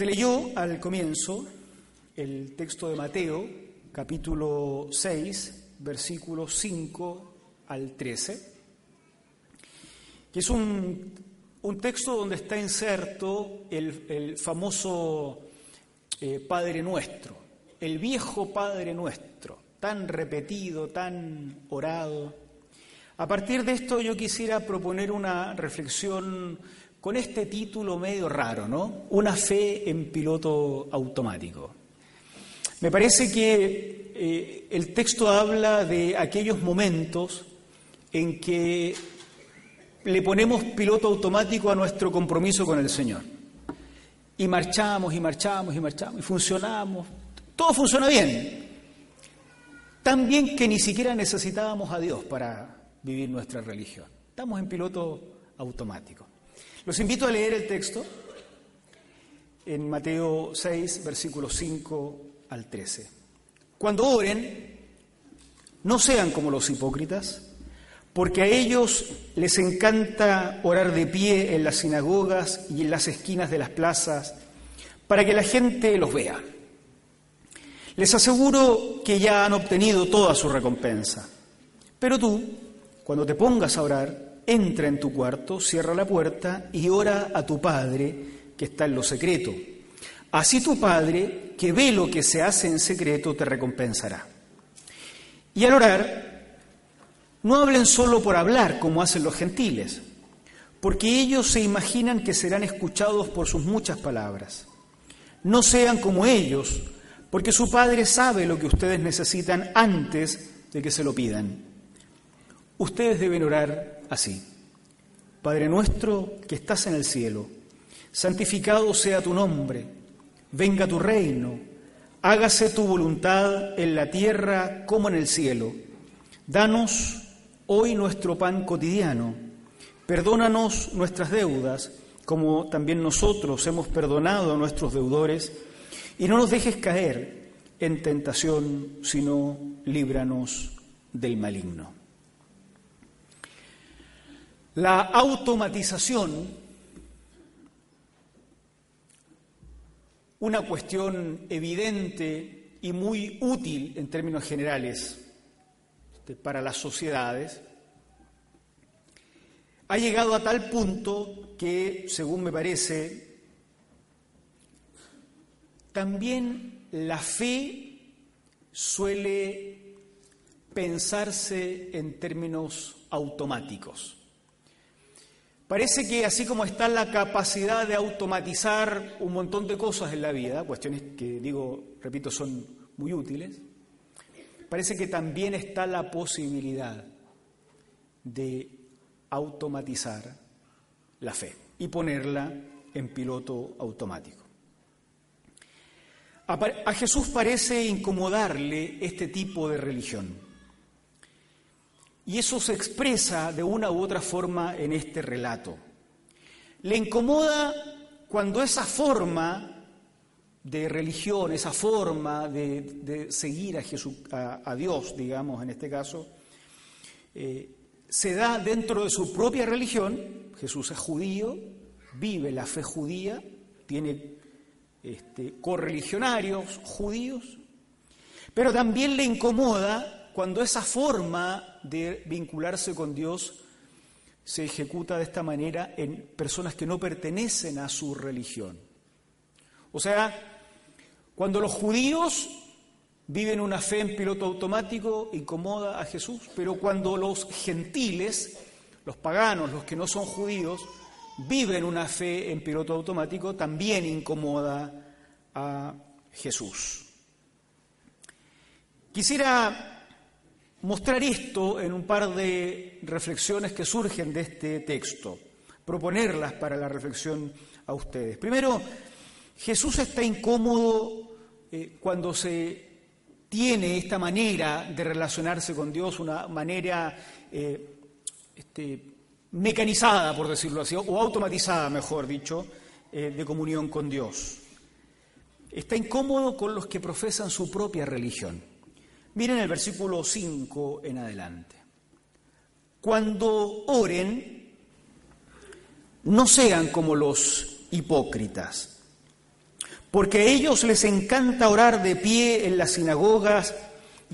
Se leyó al comienzo el texto de Mateo, capítulo 6, versículos 5 al 13, que es un, texto donde está inserto el, famoso eh, Padre Nuestro, el viejo Padre Nuestro, tan repetido, tan orado. A partir de esto yo quisiera proponer una reflexión con este título medio raro, ¿no? Una fe en piloto automático. Me parece que eh, el texto habla de aquellos momentos en que le ponemos piloto automático a nuestro compromiso con el Señor. Y marchamos y marchamos y marchamos y funcionamos. Todo funciona bien. Tan bien que ni siquiera necesitábamos a Dios para vivir nuestra religión. Estamos en piloto automático. Los invito a leer el texto en Mateo 6, versículos 5 al 13. Cuando oren, no sean como los hipócritas, porque a ellos les encanta orar de pie en las sinagogas y en las esquinas de las plazas, para que la gente los vea. Les aseguro que ya han obtenido toda su recompensa. Pero tú, cuando te pongas a orar, entra en tu cuarto, cierra la puerta y ora a tu Padre que está en lo secreto. Así tu Padre, que ve lo que se hace en secreto, te recompensará. Y al orar, no hablen solo por hablar como hacen los gentiles, porque ellos se imaginan que serán escuchados por sus muchas palabras. No sean como ellos, porque su Padre sabe lo que ustedes necesitan antes de que se lo pidan. Ustedes deben orar así. Padre nuestro que estás en el cielo, santificado sea tu nombre, venga tu reino, hágase tu voluntad en la tierra como en el cielo. Danos hoy nuestro pan cotidiano, perdónanos nuestras deudas, como también nosotros hemos perdonado a nuestros deudores, y no nos dejes caer en tentación, sino líbranos del maligno. La automatización, una cuestión evidente y muy útil en términos generales este, para las sociedades, ha llegado a tal punto que, según me parece, también la fe suele pensarse en términos automáticos. Parece que así como está la capacidad de automatizar un montón de cosas en la vida, cuestiones que digo, repito, son muy útiles, parece que también está la posibilidad de automatizar la fe y ponerla en piloto automático. A Jesús parece incomodarle este tipo de religión. Y eso se expresa de una u otra forma en este relato. Le incomoda cuando esa forma de religión, esa forma de, seguir a, Dios, digamos, en este caso, eh, se da dentro de su propia religión. Jesús es judío, vive la fe judía, tiene este, correligionarios judíos, pero también le incomoda cuando esa forma de vincularse con Dios se ejecuta de esta manera en personas que no pertenecen a su religión. O sea, cuando los judíos viven una fe en piloto automático, incomoda a Jesús, pero cuando los gentiles, los paganos, los que no son judíos, viven una fe en piloto automático, también incomoda a Jesús. Quisiera mostrar esto en un par de reflexiones que surgen de este texto, proponerlas para la reflexión a ustedes. Primero, Jesús está incómodo eh, cuando se tiene esta manera de relacionarse con Dios, una manera eh, este, mecanizada, por decirlo así, o automatizada, mejor dicho, eh, de comunión con Dios. Está incómodo con los que profesan su propia religión. Miren el versículo 5 en adelante. Cuando oren, no sean como los hipócritas, porque a ellos les encanta orar de pie en las sinagogas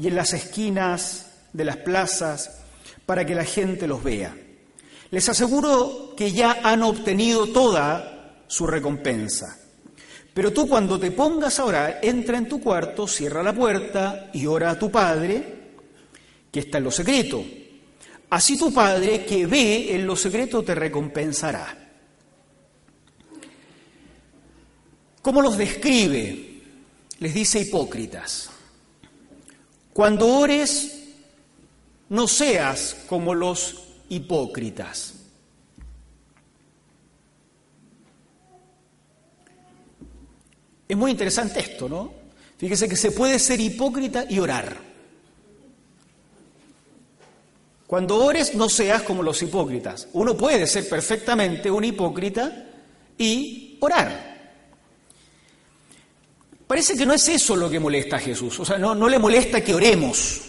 y en las esquinas de las plazas para que la gente los vea. Les aseguro que ya han obtenido toda su recompensa. Pero tú cuando te pongas a orar, entra en tu cuarto, cierra la puerta y ora a tu Padre, que está en lo secreto. Así tu Padre que ve en lo secreto te recompensará. ¿Cómo los describe? Les dice hipócritas. Cuando ores, no seas como los hipócritas. Es muy interesante esto, ¿no? Fíjese que se puede ser hipócrita y orar. Cuando ores, no seas como los hipócritas. Uno puede ser perfectamente un hipócrita y orar. Parece que no es eso lo que molesta a Jesús. O sea, no, no le molesta que oremos.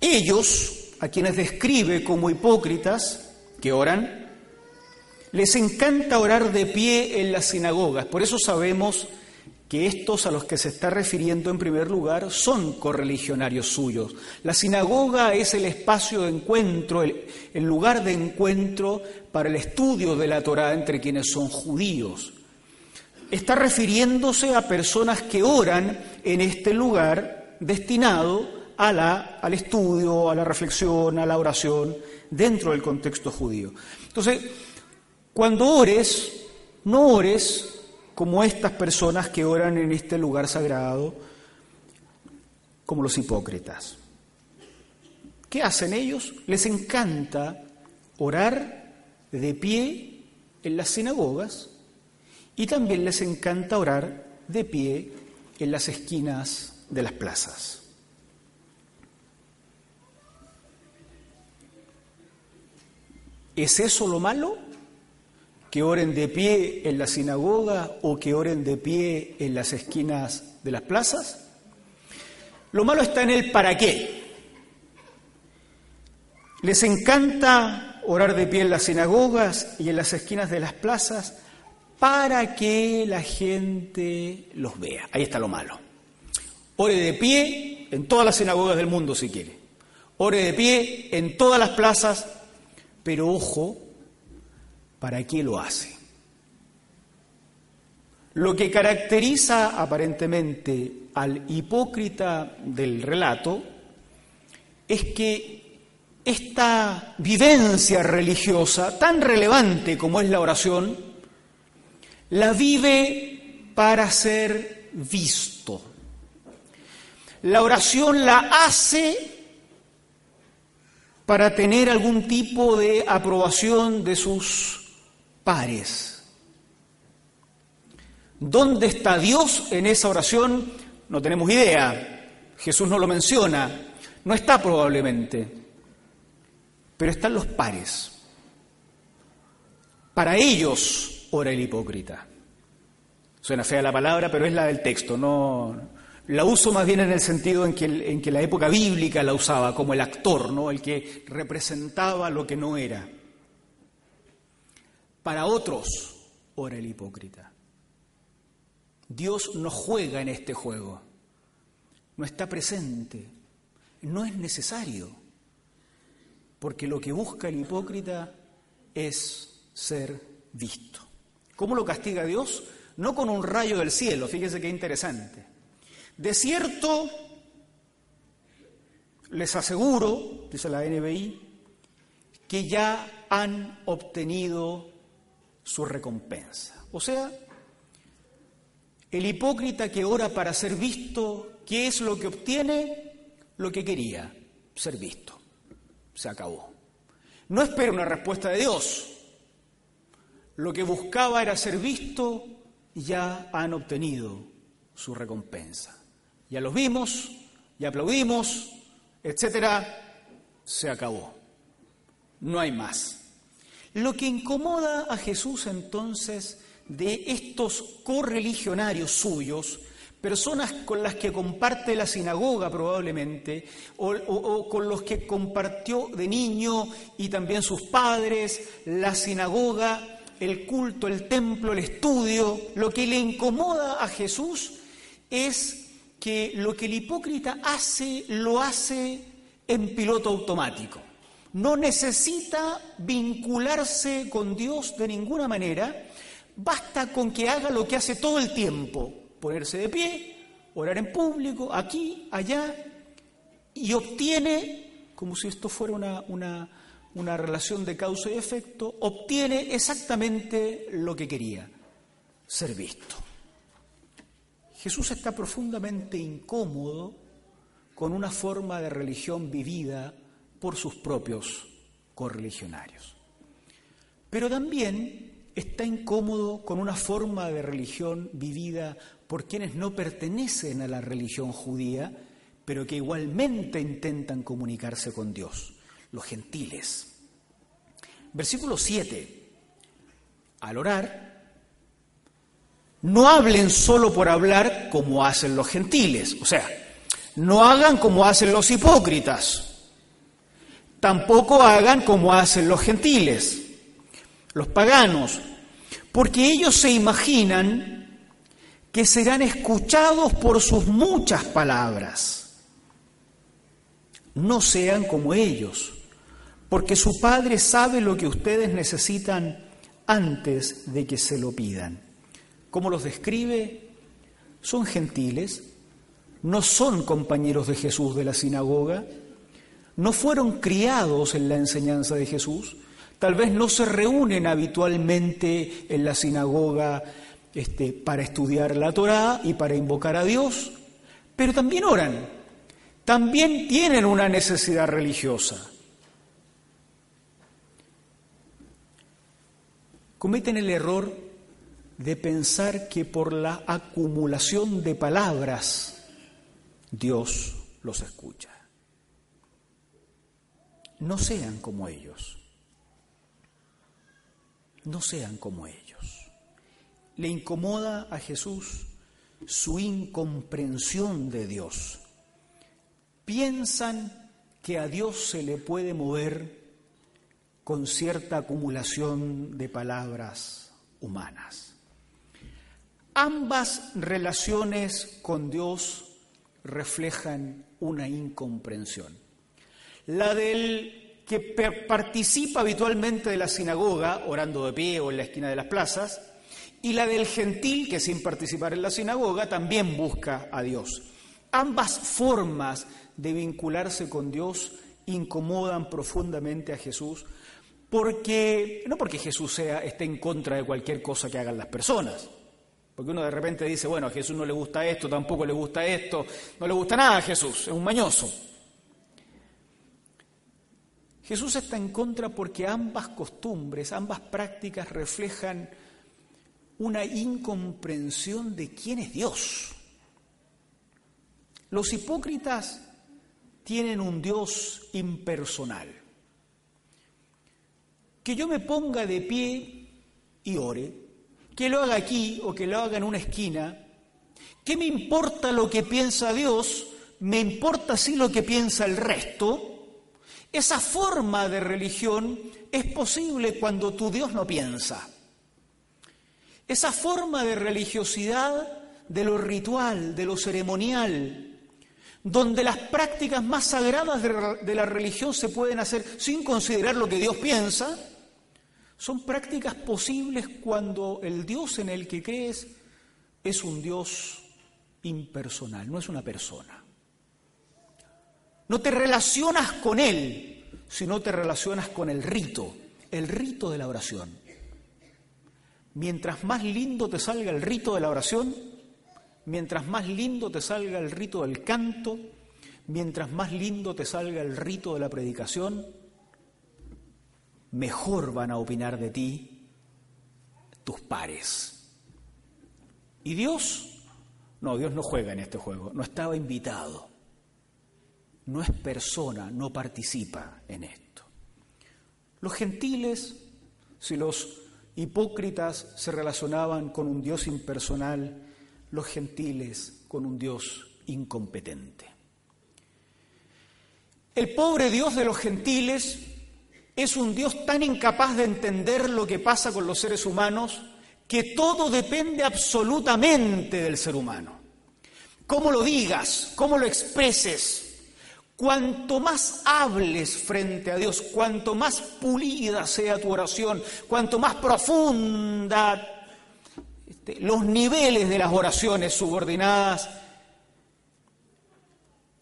Ellos, a quienes describe como hipócritas que oran, les encanta orar de pie en las sinagogas. Por eso sabemos que estos a los que se está refiriendo en primer lugar son correligionarios suyos. La sinagoga es el espacio de encuentro, el, lugar de encuentro para el estudio de la Torá entre quienes son judíos. Está refiriéndose a personas que oran en este lugar destinado al estudio, a la reflexión, a la oración dentro del contexto judío. Entonces, cuando ores, no ores como estas personas que oran en este lugar sagrado, como los hipócritas. ¿Qué hacen ellos? Les encanta orar de pie en las sinagogas y también les encanta orar de pie en las esquinas de las plazas. ¿Es eso lo malo? ¿Que oren de pie en la sinagoga o que oren de pie en las esquinas de las plazas? Lo malo está en el para qué. Les encanta orar de pie en las sinagogas y en las esquinas de las plazas para que la gente los vea. Ahí está lo malo. Ore de pie en todas las sinagogas del mundo si quiere. Ore de pie en todas las plazas pero ojo, ¿para qué lo hace? Lo que caracteriza aparentemente al hipócrita del relato es que esta vivencia religiosa, tan relevante como es la oración, la vive para ser visto. La oración la hace para tener algún tipo de aprobación de sus pares. ¿Dónde está Dios en esa oración? No tenemos idea. Jesús no lo menciona. No está probablemente. Pero están los pares. Para ellos ora el hipócrita. Suena fea la palabra, pero es la del texto, no, la uso más bien en el sentido en que, en que la época bíblica la usaba, como el actor, ¿no? el que representaba lo que no era. Para otros, ora el hipócrita. Dios no juega en este juego, no está presente, no es necesario, porque lo que busca el hipócrita es ser visto. ¿Cómo lo castiga Dios? No con un rayo del cielo, fíjese qué interesante de cierto, les aseguro, dice la NBI, que ya han obtenido su recompensa. O sea, el hipócrita que ora para ser visto, ¿qué es lo que obtiene? Lo que quería, ser visto. Se acabó. No espera una respuesta de Dios. Lo que buscaba era ser visto ya han obtenido su recompensa ya los vimos, ya aplaudimos, etcétera, se acabó. No hay más. Lo que incomoda a Jesús entonces de estos correligionarios suyos, personas con las que comparte la sinagoga probablemente, o, con los que compartió de niño y también sus padres, la sinagoga el culto, el templo, el estudio. Lo que le incomoda a Jesús es que lo que el hipócrita hace, lo hace en piloto automático. No necesita vincularse con Dios de ninguna manera, basta con que haga lo que hace todo el tiempo, ponerse de pie, orar en público, aquí, allá, y obtiene, como si esto fuera una, una relación de causa y efecto, obtiene exactamente lo que quería, ser visto. Jesús está profundamente incómodo con una forma de religión vivida por sus propios correligionarios. Pero también está incómodo con una forma de religión vivida por quienes no pertenecen a la religión judía, pero que igualmente intentan comunicarse con Dios, los gentiles. Versículo 7. Al orar, no hablen solo por hablar como hacen los gentiles, o sea, no hagan como hacen los hipócritas. Tampoco hagan como hacen los gentiles, los paganos, porque ellos se imaginan que serán escuchados por sus muchas palabras. No sean como ellos, porque su Padre sabe lo que ustedes necesitan antes de que se lo pidan. ¿Cómo los describe? Son gentiles, no son compañeros de Jesús de la sinagoga, no fueron criados en la enseñanza de Jesús, tal vez no se reúnen habitualmente en la sinagoga este, para estudiar la Torá y para invocar a Dios, pero también oran, también tienen una necesidad religiosa. Cometen el error de pensar que por la acumulación de palabras Dios los escucha. No sean como ellos. No sean como ellos. Le incomoda a Jesús su incomprensión de Dios. Piensan que a Dios se le puede mover con cierta acumulación de palabras humanas. Ambas relaciones con Dios reflejan una incomprensión. La del que participa habitualmente de la sinagoga, orando de pie o en la esquina de las plazas, y la del gentil que sin participar en la sinagoga también busca a Dios. Ambas formas de vincularse con Dios incomodan profundamente a Jesús, porque no porque Jesús sea esté en contra de cualquier cosa que hagan las personas, porque uno de repente dice, bueno, a Jesús no le gusta esto, tampoco le gusta esto, no le gusta nada a Jesús, es un mañoso. Jesús está en contra porque ambas costumbres, ambas prácticas reflejan una incomprensión de quién es Dios. Los hipócritas tienen un Dios impersonal. Que yo me ponga de pie y ore, que lo haga aquí o que lo haga en una esquina, ¿qué me importa lo que piensa Dios? Me importa sí lo que piensa el resto. Esa forma de religión es posible cuando tu Dios no piensa. Esa forma de religiosidad, de lo ritual, de lo ceremonial, donde las prácticas más sagradas de la religión se pueden hacer sin considerar lo que Dios piensa, son prácticas posibles cuando el Dios en el que crees es un Dios impersonal, no es una persona. No te relacionas con Él, sino te relacionas con el rito, el rito de la oración. Mientras más lindo te salga el rito de la oración, mientras más lindo te salga el rito del canto, mientras más lindo te salga el rito de la predicación, mejor van a opinar de ti tus pares. ¿Y Dios? No, Dios no juega en este juego, no estaba invitado, no es persona, no participa en esto. Los gentiles, si los hipócritas se relacionaban con un Dios impersonal, los gentiles con un Dios incompetente. El pobre Dios de los gentiles Es un Dios tan incapaz de entender lo que pasa con los seres humanos que todo depende absolutamente del ser humano. Cómo lo digas, cómo lo expreses, Cuanto más hables frente a Dios, cuanto más pulida sea tu oración, cuanto más profunda este, los niveles de las oraciones subordinadas,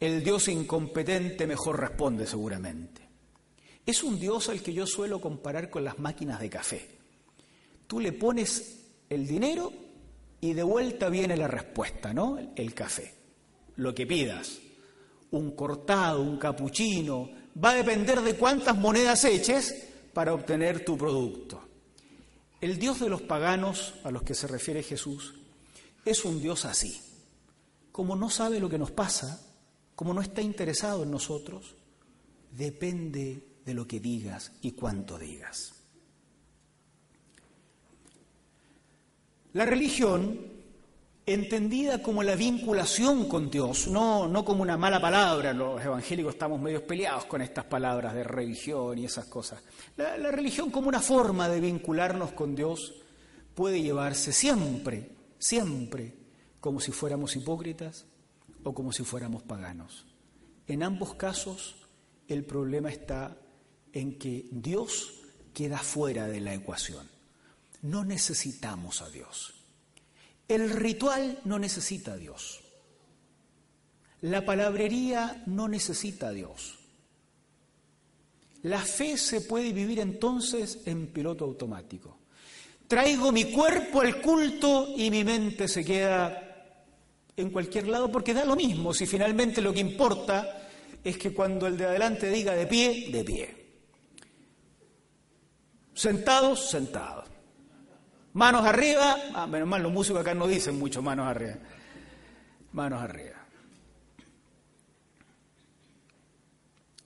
el Dios incompetente mejor responde seguramente. Es un Dios al que yo suelo comparar con las máquinas de café. Tú le pones el dinero y de vuelta viene la respuesta, ¿no? El café, lo que pidas un cortado, un capuchino, va a depender de cuántas monedas eches para obtener tu producto. El Dios de los paganos a los que se refiere Jesús es un Dios así. Como no sabe lo que nos pasa, como no está interesado en nosotros, depende de lo que digas y cuánto digas. La religión entendida como la vinculación con Dios, no, no como una mala palabra. Los evangélicos estamos medio peleados con estas palabras de religión y esas cosas. La, la religión como una forma de vincularnos con Dios puede llevarse siempre, siempre, como si fuéramos hipócritas o como si fuéramos paganos. En ambos casos, el problema está en que Dios queda fuera de la ecuación. No necesitamos a Dios. El ritual no necesita a Dios. La palabrería no necesita a Dios. La fe se puede vivir entonces en piloto automático. Traigo mi cuerpo al culto y mi mente se queda en cualquier lado porque da lo mismo si finalmente lo que importa es que cuando el de adelante diga de pie, de pie. Sentados, sentados. Manos arriba, ah, menos mal, los músicos acá no dicen mucho manos arriba. Manos arriba.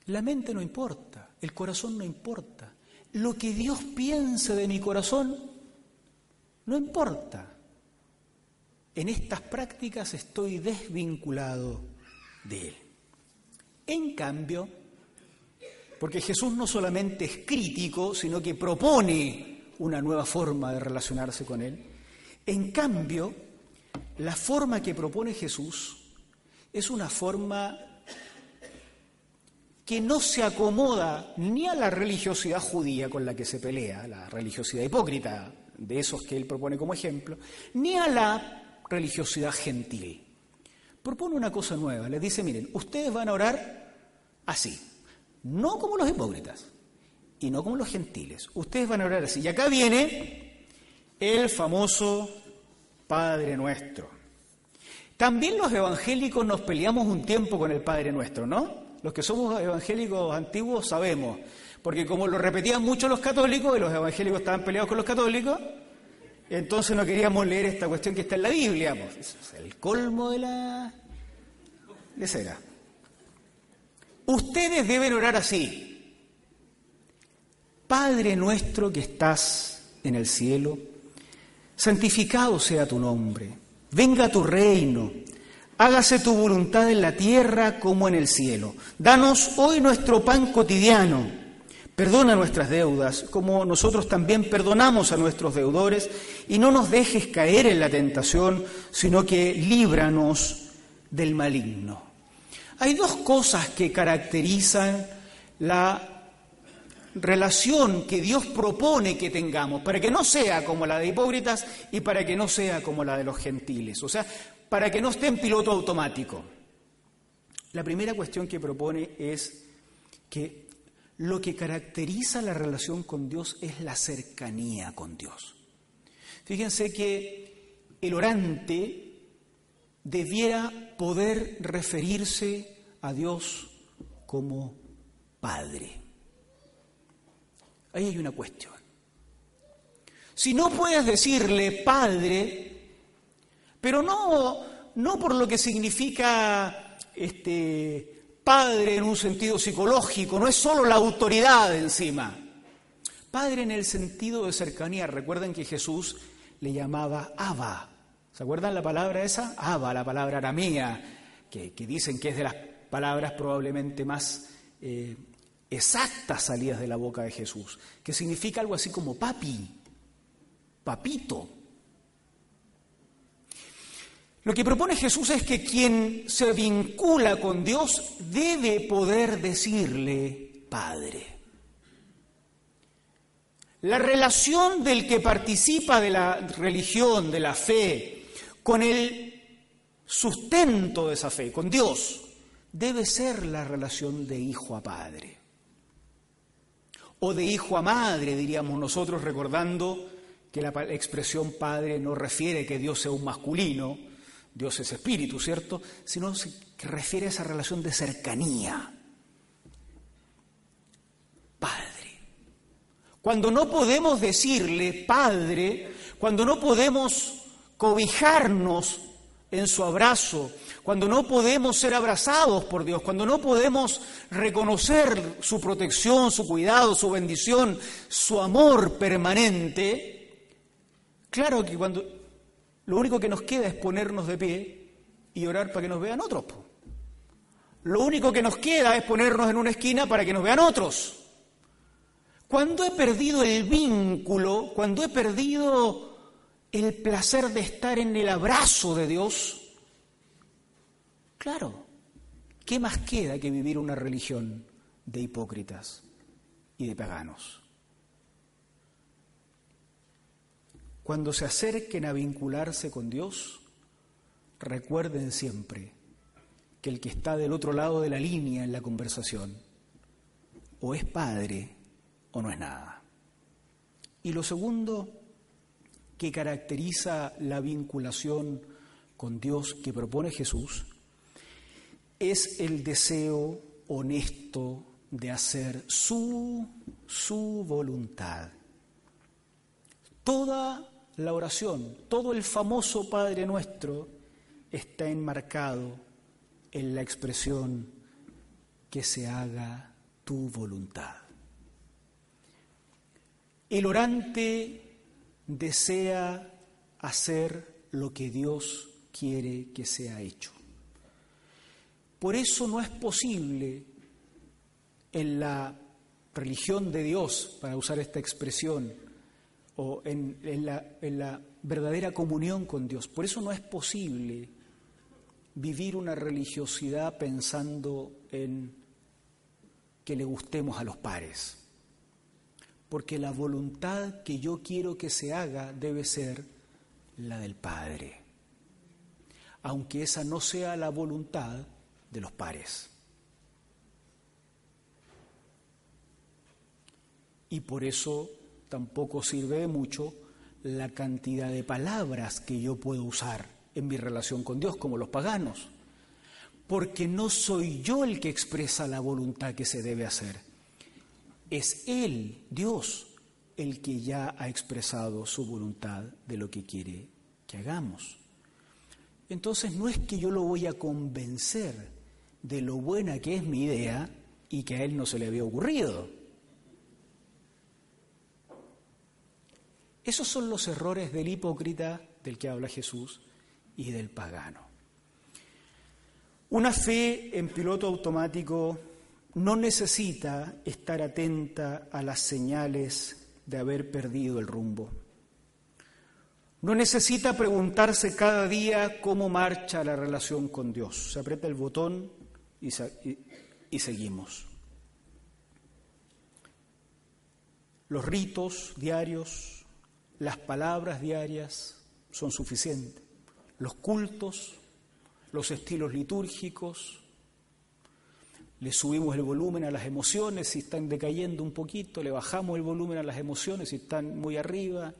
La mente no importa, el corazón no importa. Lo que Dios piense de mi corazón no importa. En estas prácticas estoy desvinculado de Él. En cambio, porque Jesús no solamente es crítico, sino que propone una nueva forma de relacionarse con Él. En cambio, la forma que propone Jesús es una forma que no se acomoda ni a la religiosidad judía con la que se pelea, la religiosidad hipócrita de esos que él propone como ejemplo, ni a la religiosidad gentil. Propone una cosa nueva, les dice, miren, ustedes van a orar así, no como los hipócritas, y no como los gentiles. Ustedes van a orar así. Y acá viene el famoso Padre Nuestro. También los evangélicos nos peleamos un tiempo con el Padre Nuestro, ¿no? Los que somos evangélicos antiguos sabemos, porque como lo repetían mucho los católicos y los evangélicos estaban peleados con los católicos, entonces no queríamos leer esta cuestión que está en la Biblia. Pues, es el colmo de la de cera. Ustedes deben orar así. Padre nuestro que estás en el cielo, santificado sea tu nombre, venga tu reino, hágase tu voluntad en la tierra como en el cielo. Danos hoy nuestro pan cotidiano, perdona nuestras deudas como nosotros también perdonamos a nuestros deudores y no nos dejes caer en la tentación, sino que líbranos del maligno. Hay dos cosas que caracterizan la relación que Dios propone que tengamos, para que no sea como la de hipócritas y para que no sea como la de los gentiles, o sea, para que no esté en piloto automático. La primera cuestión que propone es que lo que caracteriza la relación con Dios es la cercanía con Dios. Fíjense que el orante debiera poder referirse a Dios como Padre. Ahí hay una cuestión. Si no puedes decirle Padre, pero no, no por lo que significa este, Padre en un sentido psicológico, no es solo la autoridad encima. Padre en el sentido de cercanía. Recuerden que Jesús le llamaba Abba. ¿Se acuerdan la palabra esa? Abba, la palabra aramea, que, que dicen que es de las palabras probablemente más eh, exactas salidas de la boca de Jesús, que significa algo así como papi, papito. Lo que propone Jesús es que quien se vincula con Dios debe poder decirle Padre. La relación del que participa de la religión, de la fe, con el sustento de esa fe, con Dios, debe ser la relación de hijo a padre. O de hijo a madre, diríamos nosotros, recordando que la expresión padre no refiere que Dios sea un masculino, Dios es espíritu, ¿cierto? Sino que refiere a esa relación de cercanía. Padre. Cuando no podemos decirle Padre, cuando no podemos cobijarnos en su abrazo, cuando no podemos ser abrazados por Dios, cuando no podemos reconocer su protección, su cuidado, su bendición, su amor permanente, claro que cuando lo único que nos queda es ponernos de pie y orar para que nos vean otros. Lo único que nos queda es ponernos en una esquina para que nos vean otros. Cuando he perdido el vínculo, cuando he perdido el placer de estar en el abrazo de Dios, claro, ¿qué más queda que vivir una religión de hipócritas y de paganos? Cuando se acerquen a vincularse con Dios, recuerden siempre que el que está del otro lado de la línea en la conversación o es padre o no es nada. Y lo segundo que caracteriza la vinculación con Dios que propone Jesús es el deseo honesto de hacer su, su voluntad. Toda la oración, todo el famoso Padre nuestro está enmarcado en la expresión que se haga tu voluntad. El orante desea hacer lo que Dios quiere que sea hecho. Por eso no es posible en la religión de Dios, para usar esta expresión, o en, la, verdadera comunión con Dios, por eso no es posible vivir una religiosidad pensando en que le gustemos a los pares porque la voluntad que yo quiero que se haga debe ser la del Padre, aunque esa no sea la voluntad de los pares. Y por eso tampoco sirve de mucho la cantidad de palabras que yo puedo usar en mi relación con Dios, como los paganos, porque no soy yo el que expresa la voluntad que se debe hacer, es Él, Dios, el que ya ha expresado su voluntad de lo que quiere que hagamos. Entonces no es que yo lo voy a convencer de lo buena que es mi idea y que a Él no se le había ocurrido. Esos son los errores del hipócrita del que habla Jesús y del pagano. Una fe en piloto automático no necesita estar atenta a las señales de haber perdido el rumbo. No necesita preguntarse cada día cómo marcha la relación con Dios. Se aprieta el botón y, seguimos. Los ritos diarios, las palabras diarias son suficientes. Los cultos, los estilos litúrgicos, le subimos el volumen a las emociones si están decayendo un poquito, le bajamos el volumen a las emociones si están muy arriba.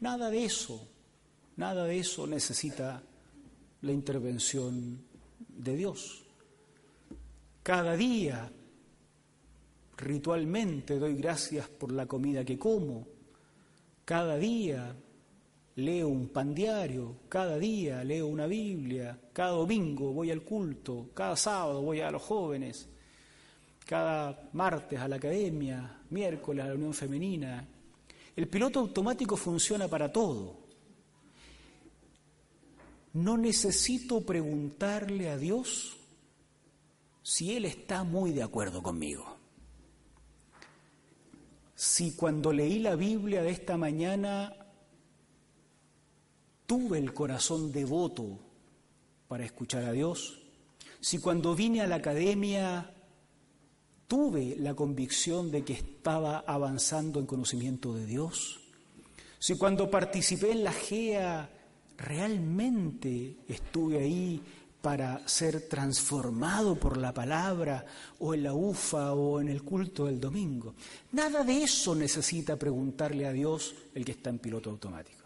Nada de eso, nada de eso necesita la intervención de Dios. Cada día, ritualmente, doy gracias por la comida que como. Cada día leo un pan diario, cada día leo una Biblia, cada domingo voy al culto, cada sábado voy a los jóvenes, cada martes a la academia, miércoles a la unión femenina. El piloto automático funciona para todo. No necesito preguntarle a Dios si Él está muy de acuerdo conmigo. si cuando leí la Biblia de esta mañana tuve el corazón devoto para escuchar a Dios, si cuando vine a la academia tuve la convicción de que estaba avanzando en conocimiento de Dios, si cuando participé en la GEA realmente estuve ahí para ser transformado por la palabra o en la UFA o en el culto del domingo. Nada de eso necesita preguntarle a Dios el que está en piloto automático.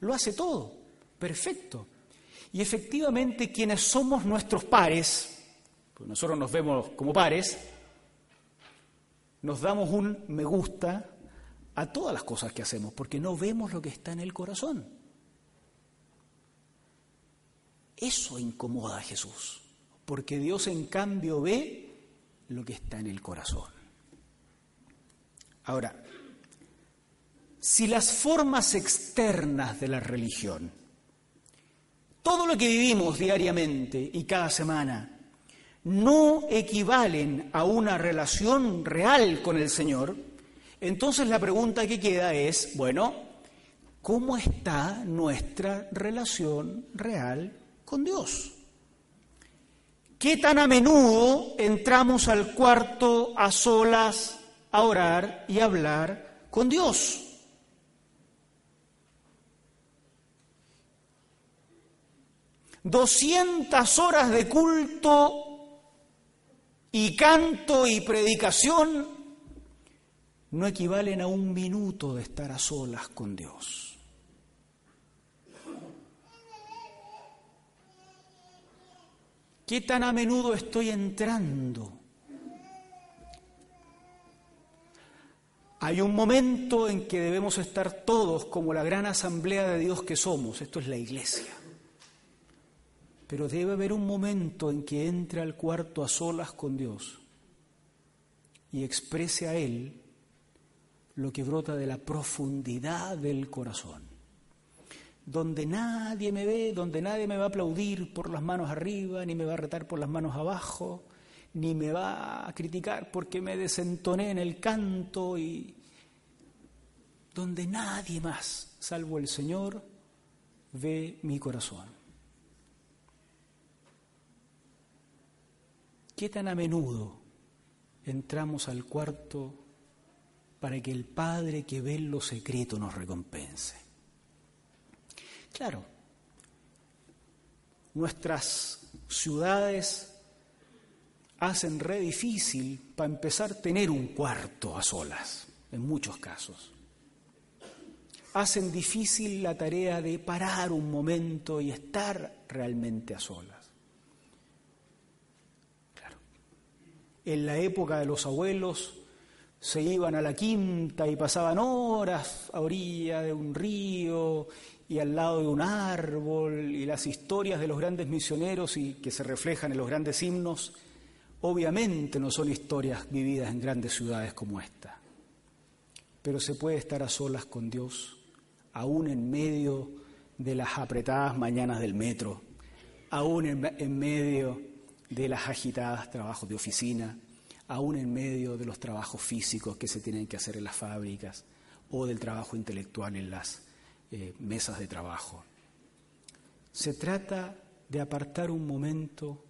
Lo hace todo, perfecto. Y efectivamente quienes somos nuestros pares, pues nosotros nos vemos como pares, nos damos un me gusta a todas las cosas que hacemos, porque no vemos lo que está en el corazón. Eso incomoda a Jesús, porque Dios en cambio ve lo que está en el corazón. Ahora, si las formas externas de la religión, todo lo que vivimos diariamente y cada semana, no equivalen a una relación real con el Señor, entonces la pregunta que queda es, bueno, ¿cómo está nuestra relación real con Dios? ¿Qué tan a menudo entramos al cuarto a solas a orar y hablar con Dios? Doscientas horas de culto y canto y predicación no equivalen a un minuto de estar a solas con Dios. ¿Qué tan a menudo estoy entrando? Hay un momento en que debemos estar todos como la gran asamblea de Dios que somos, esto es la iglesia. Pero debe haber un momento en que entre al cuarto a solas con Dios y exprese a Él lo que brota de la profundidad del corazón. Donde nadie me ve, donde nadie me va a aplaudir por las manos arriba, ni me va a retar por las manos abajo, ni me va a criticar porque me desentoné en el canto y donde nadie más, salvo el Señor, ve mi corazón. ¿Qué tan a menudo entramos al cuarto para que el Padre que ve en lo secreto nos recompense? Claro, nuestras ciudades hacen re difícil para empezar a tener un cuarto a solas, en muchos casos. Hacen difícil la tarea de parar un momento y estar realmente a solas. En la época de los abuelos se iban a la quinta y pasaban horas a orilla de un río y al lado de un árbol y las historias de los grandes misioneros y que se reflejan en los grandes himnos, obviamente no son historias vividas en grandes ciudades como esta. Pero se puede estar a solas con Dios, aún en medio de las apretadas mañanas del metro, aún en, en medio de las agitadas trabajos de oficina, aún en medio de los trabajos físicos que se tienen que hacer en las fábricas o del trabajo intelectual en las eh, mesas de trabajo. Se trata de apartar un momento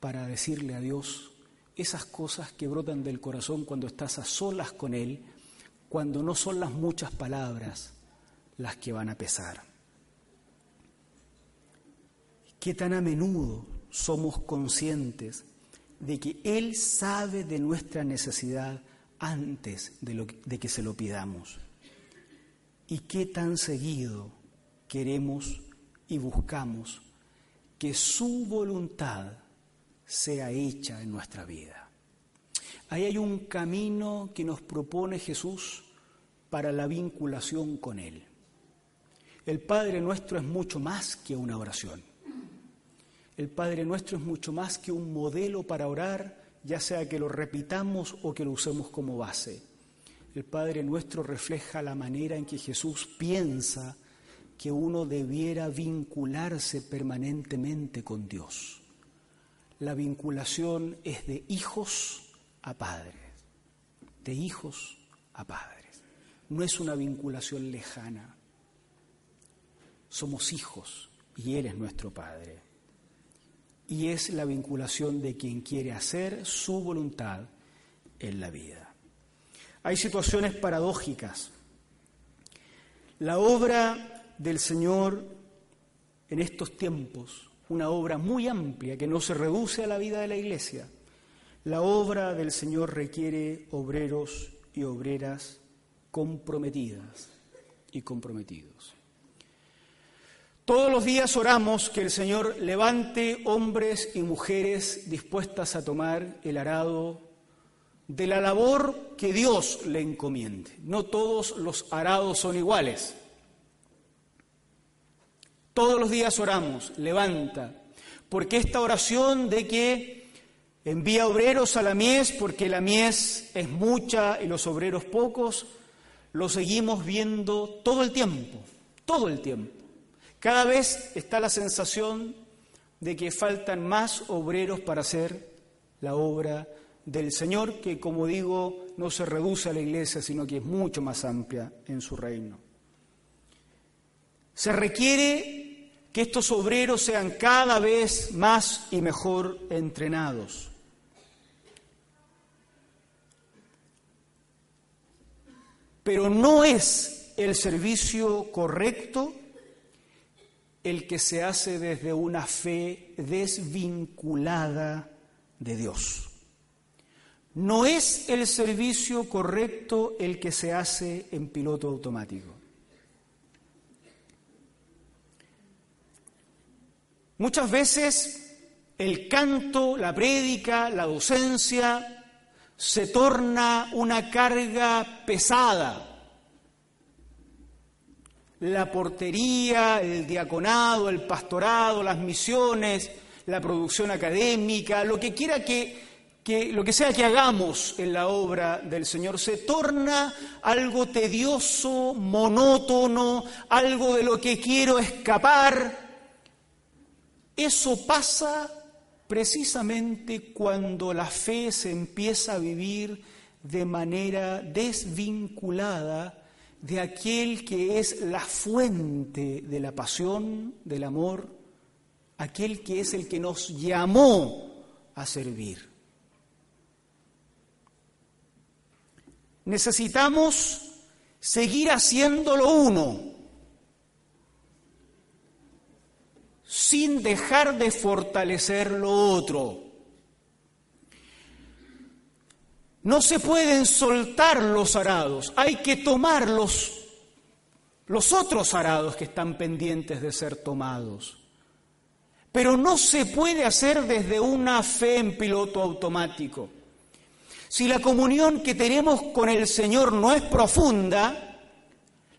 para decirle a Dios esas cosas que brotan del corazón cuando estás a solas con Él, cuando no son las muchas palabras las que van a pesar. ¿Qué tan a menudo somos conscientes de que Él sabe de nuestra necesidad antes de, de que se lo pidamos. Y qué tan seguido queremos y buscamos que su voluntad sea hecha en nuestra vida. Ahí hay un camino que nos propone Jesús para la vinculación con Él. El Padre nuestro es mucho más que una oración. El Padre nuestro es mucho más que un modelo para orar, ya sea que lo repitamos o que lo usemos como base. El Padre nuestro refleja la manera en que Jesús piensa que uno debiera vincularse permanentemente con Dios. La vinculación es de hijos a padres, de hijos a padres. No es una vinculación lejana. Somos hijos y Él es nuestro Padre. Y es la vinculación de quien quiere hacer su voluntad en la vida. Hay situaciones paradójicas. La obra del Señor en estos tiempos, una obra muy amplia que no se reduce a la vida de la Iglesia, la obra del Señor requiere obreros y obreras comprometidas y comprometidos. Todos los días oramos que el Señor levante hombres y mujeres dispuestas a tomar el arado de la labor que Dios le encomiende. No todos los arados son iguales. Todos los días oramos, levanta, porque esta oración de que envía obreros a la mies, porque la mies es mucha y los obreros pocos, lo seguimos viendo todo el tiempo, todo el tiempo. Cada vez está la sensación de que faltan más obreros para hacer la obra del Señor, que como digo, no se reduce a la iglesia, sino que es mucho más amplia en su reino. Se requiere que estos obreros sean cada vez más y mejor entrenados. Pero no es el servicio correcto el que se hace desde una fe desvinculada de Dios. No es el servicio correcto el que se hace en piloto automático. Muchas veces el canto, la prédica, la docencia se torna una carga pesada la portería, el diaconado, el pastorado, las misiones, la producción académica, lo que quiera que, lo que sea que hagamos en la obra del Señor, se torna algo tedioso, monótono, algo de lo que quiero escapar. Eso pasa precisamente cuando la fe se empieza a vivir de manera desvinculada de aquel que es la fuente de la pasión, del amor, aquel que es el que nos llamó a servir. Necesitamos seguir haciéndolo uno, sin dejar de fortalecer lo otro. No se pueden soltar los arados, hay que tomar los, los otros arados que están pendientes de ser tomados. Pero no se puede hacer desde una fe en piloto automático. Si la comunión que tenemos con el Señor no es profunda,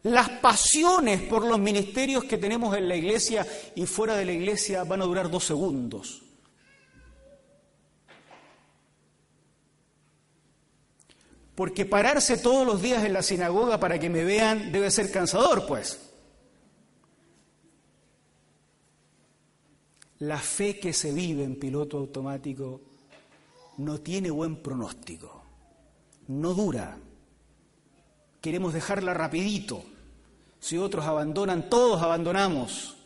las pasiones por los ministerios que tenemos en la iglesia y fuera de la iglesia van a durar dos segundos. Porque pararse todos los días en la sinagoga para que me vean debe ser cansador, pues. La fe que se vive en piloto automático no tiene buen pronóstico, no dura. Queremos dejarla rapidito. Si otros abandonan, todos abandonamos.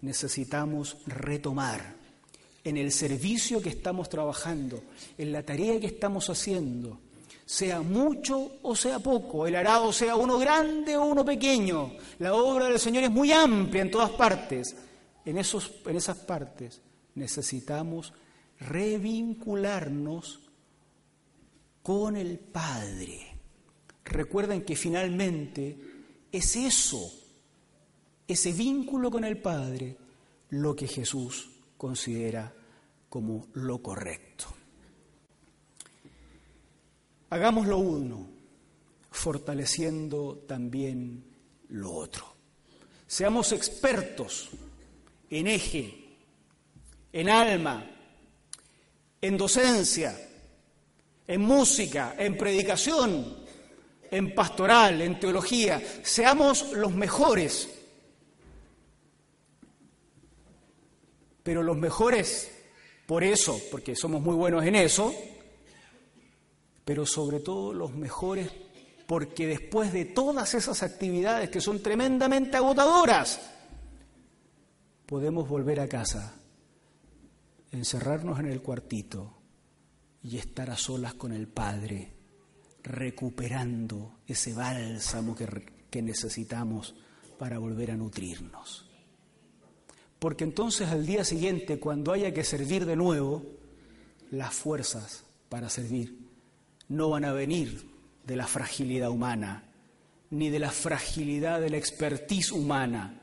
Necesitamos retomar en el servicio que estamos trabajando, en la tarea que estamos haciendo, sea mucho o sea poco, el arado sea uno grande o uno pequeño, la obra del Señor es muy amplia en todas partes. En, esos, en esas partes necesitamos revincularnos con el Padre. Recuerden que finalmente es eso, ese vínculo con el Padre, lo que Jesús considera como lo correcto. Hagámoslo uno, fortaleciendo también lo otro. Seamos expertos en eje, en alma, en docencia, en música, en predicación, en pastoral, en teología. Seamos los mejores pero los mejores, por eso, porque somos muy buenos en eso, pero sobre todo los mejores porque después de todas esas actividades que son tremendamente agotadoras, podemos volver a casa, encerrarnos en el cuartito y estar a solas con el Padre, recuperando ese bálsamo que, necesitamos para volver a nutrirnos. Porque entonces al día siguiente, cuando haya que servir de nuevo, las fuerzas para servir no van a venir de la fragilidad humana, ni de la fragilidad de la expertise humana.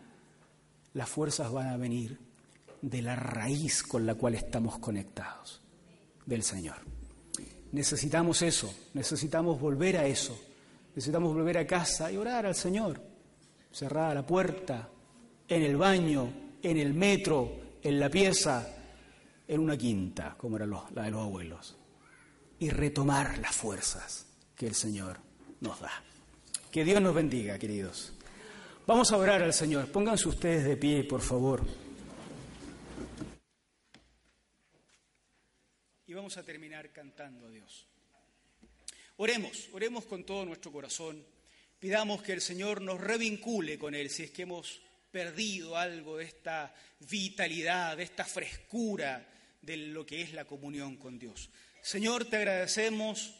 Las fuerzas van a venir de la raíz con la cual estamos conectados, del Señor. Necesitamos eso, necesitamos volver a eso, necesitamos volver a casa y orar al Señor, cerrada la puerta, en el baño, en el metro, en la pieza, en una quinta, como era la de los abuelos, y retomar las fuerzas que el Señor nos da. Que Dios nos bendiga, queridos. Vamos a orar al Señor. Pónganse ustedes de pie, por favor. Y vamos a terminar cantando a Dios. Oremos, oremos con todo nuestro corazón. Pidamos que el Señor nos revincule con Él si es que hemos perdido algo de esta vitalidad, de esta frescura de lo que es la comunión con Dios. Señor, te agradecemos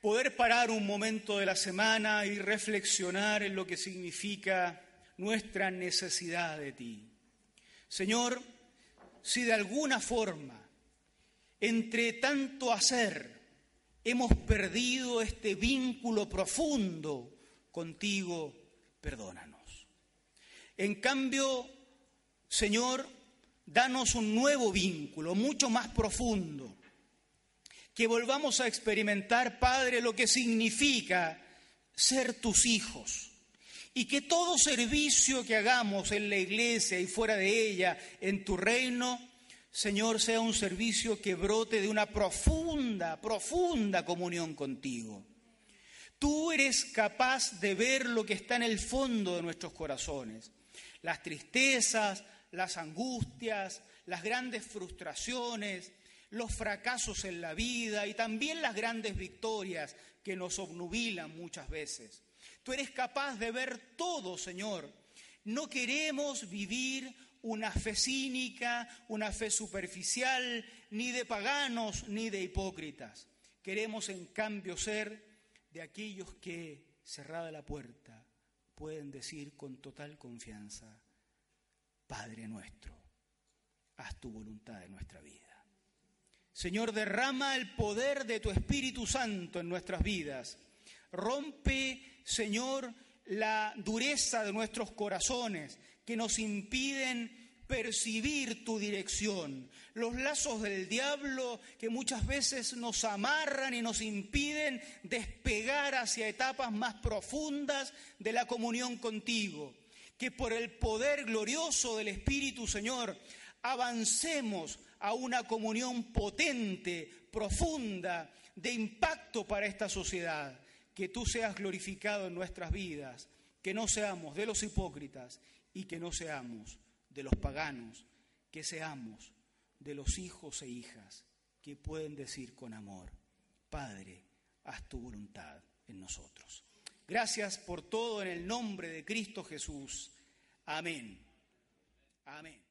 poder parar un momento de la semana y reflexionar en lo que significa nuestra necesidad de ti. Señor, si de alguna forma, entre tanto hacer, hemos perdido este vínculo profundo contigo, perdónanos. En cambio, Señor, danos un nuevo vínculo, mucho más profundo, que volvamos a experimentar, Padre, lo que significa ser tus hijos. Y que todo servicio que hagamos en la iglesia y fuera de ella, en tu reino, Señor, sea un servicio que brote de una profunda, profunda comunión contigo. Tú eres capaz de ver lo que está en el fondo de nuestros corazones, las tristezas, las angustias, las grandes frustraciones, los fracasos en la vida y también las grandes victorias que nos obnubilan muchas veces. Tú eres capaz de ver todo, Señor. No queremos vivir una fe cínica, una fe superficial, ni de paganos, ni de hipócritas. Queremos, en cambio, ser de aquellos que, cerrada la puerta, pueden decir con total confianza, Padre nuestro, haz tu voluntad en nuestra vida. Señor, derrama el poder de tu Espíritu Santo en nuestras vidas. Rompe, Señor, la dureza de nuestros corazones que nos impiden percibir tu dirección, los lazos del diablo que muchas veces nos amarran y nos impiden despegar hacia etapas más profundas de la comunión contigo. Que por el poder glorioso del Espíritu, Señor, avancemos a una comunión potente, profunda, de impacto para esta sociedad. Que tú seas glorificado en nuestras vidas, que no seamos de los hipócritas y que no seamos de los paganos, que seamos de los hijos e hijas que pueden decir con amor, Padre, haz tu voluntad en nosotros. Gracias por todo en el nombre de Cristo Jesús. Amén. Amén.